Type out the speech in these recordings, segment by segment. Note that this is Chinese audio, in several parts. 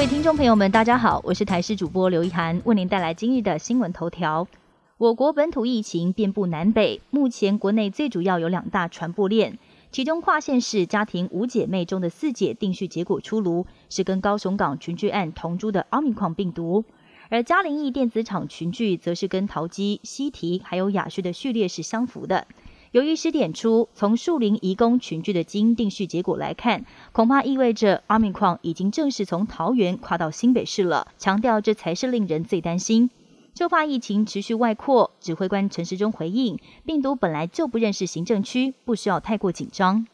各位听众朋友们，大家好，我是台视主播刘一涵，为您带来今日的新闻头条。我国本土疫情遍布南北，目前国内最主要有两大传播链，其中跨县市家庭五姐妹中的四姐定序结果出炉，是跟高雄港群聚案同株的奥密克戎病毒，而嘉陵益电子厂群聚则是跟陶基、西提还有雅旭的序列是相符的。由于师点出，从树林移工群聚的基因定序结果来看，恐怕意味着阿米矿已经正式从桃园跨到新北市了。强调这才是令人最担心。就怕疫情持续外扩。指挥官陈时中回应，病毒本来就不认识行政区，不需要太过紧张。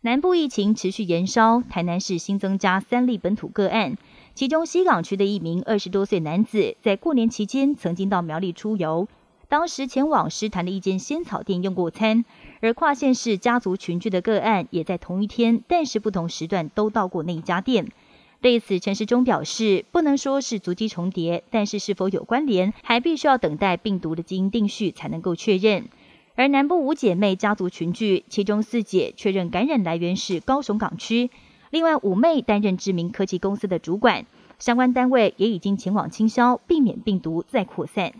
南部疫情持续延烧，台南市新增加三例本土个案，其中西港区的一名二十多岁男子，在过年期间曾经到苗栗出游。当时前往诗坛的一间仙草店用过餐，而跨县市家族群聚的个案也在同一天，但是不同时段都到过那一家店。对此，陈时中表示，不能说是足迹重叠，但是是否有关联，还必须要等待病毒的基因定序才能够确认。而南部五姐妹家族群聚，其中四姐确认感染来源是高雄港区，另外五妹担任知名科技公司的主管，相关单位也已经前往清消，避免病毒再扩散。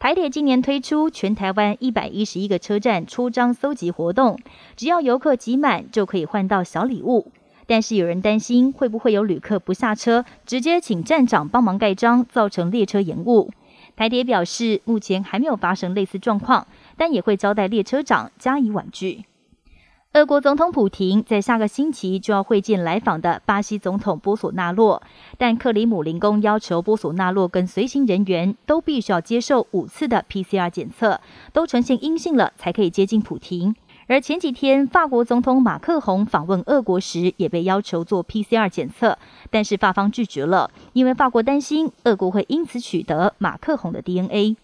台铁今年推出全台湾一百一十一个车站出张搜集活动，只要游客挤满就可以换到小礼物。但是有人担心会不会有旅客不下车，直接请站长帮忙盖章，造成列车延误。台铁表示，目前还没有发生类似状况，但也会交代列车长加以婉拒。俄国总统普廷在下个星期就要会见来访的巴西总统波索纳洛，但克里姆林宫要求波索纳洛跟随行人员都必须要接受五次的 PCR 检测，都呈现阴性了才可以接近普廷。而前几天法国总统马克宏访问俄国时，也被要求做 PCR 检测，但是法方拒绝了，因为法国担心俄国会因此取得马克宏的 DNA。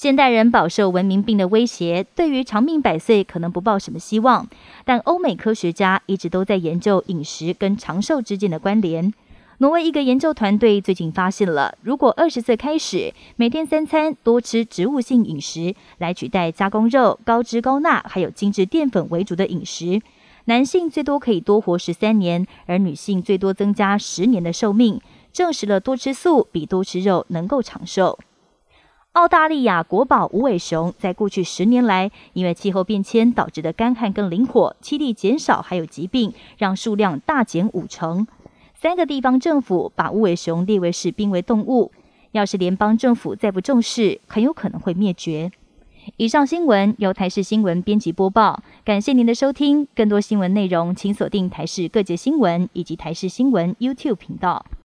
现代人饱受文明病的威胁，对于长命百岁可能不抱什么希望。但欧美科学家一直都在研究饮食跟长寿之间的关联。挪威一个研究团队最近发现了，如果二十岁开始每天三餐多吃植物性饮食，来取代加工肉、高脂高钠还有精致淀粉为主的饮食，男性最多可以多活十三年，而女性最多增加十年的寿命，证实了多吃素比多吃肉能够长寿。澳大利亚国宝无尾熊在过去十年来，因为气候变迁导致的干旱更灵活、栖地减少，还有疾病，让数量大减五成。三个地方政府把无尾熊列为是濒危动物，要是联邦政府再不重视，很有可能会灭绝。以上新闻由台视新闻编辑播报，感谢您的收听。更多新闻内容，请锁定台视各界新闻以及台视新闻 YouTube 频道。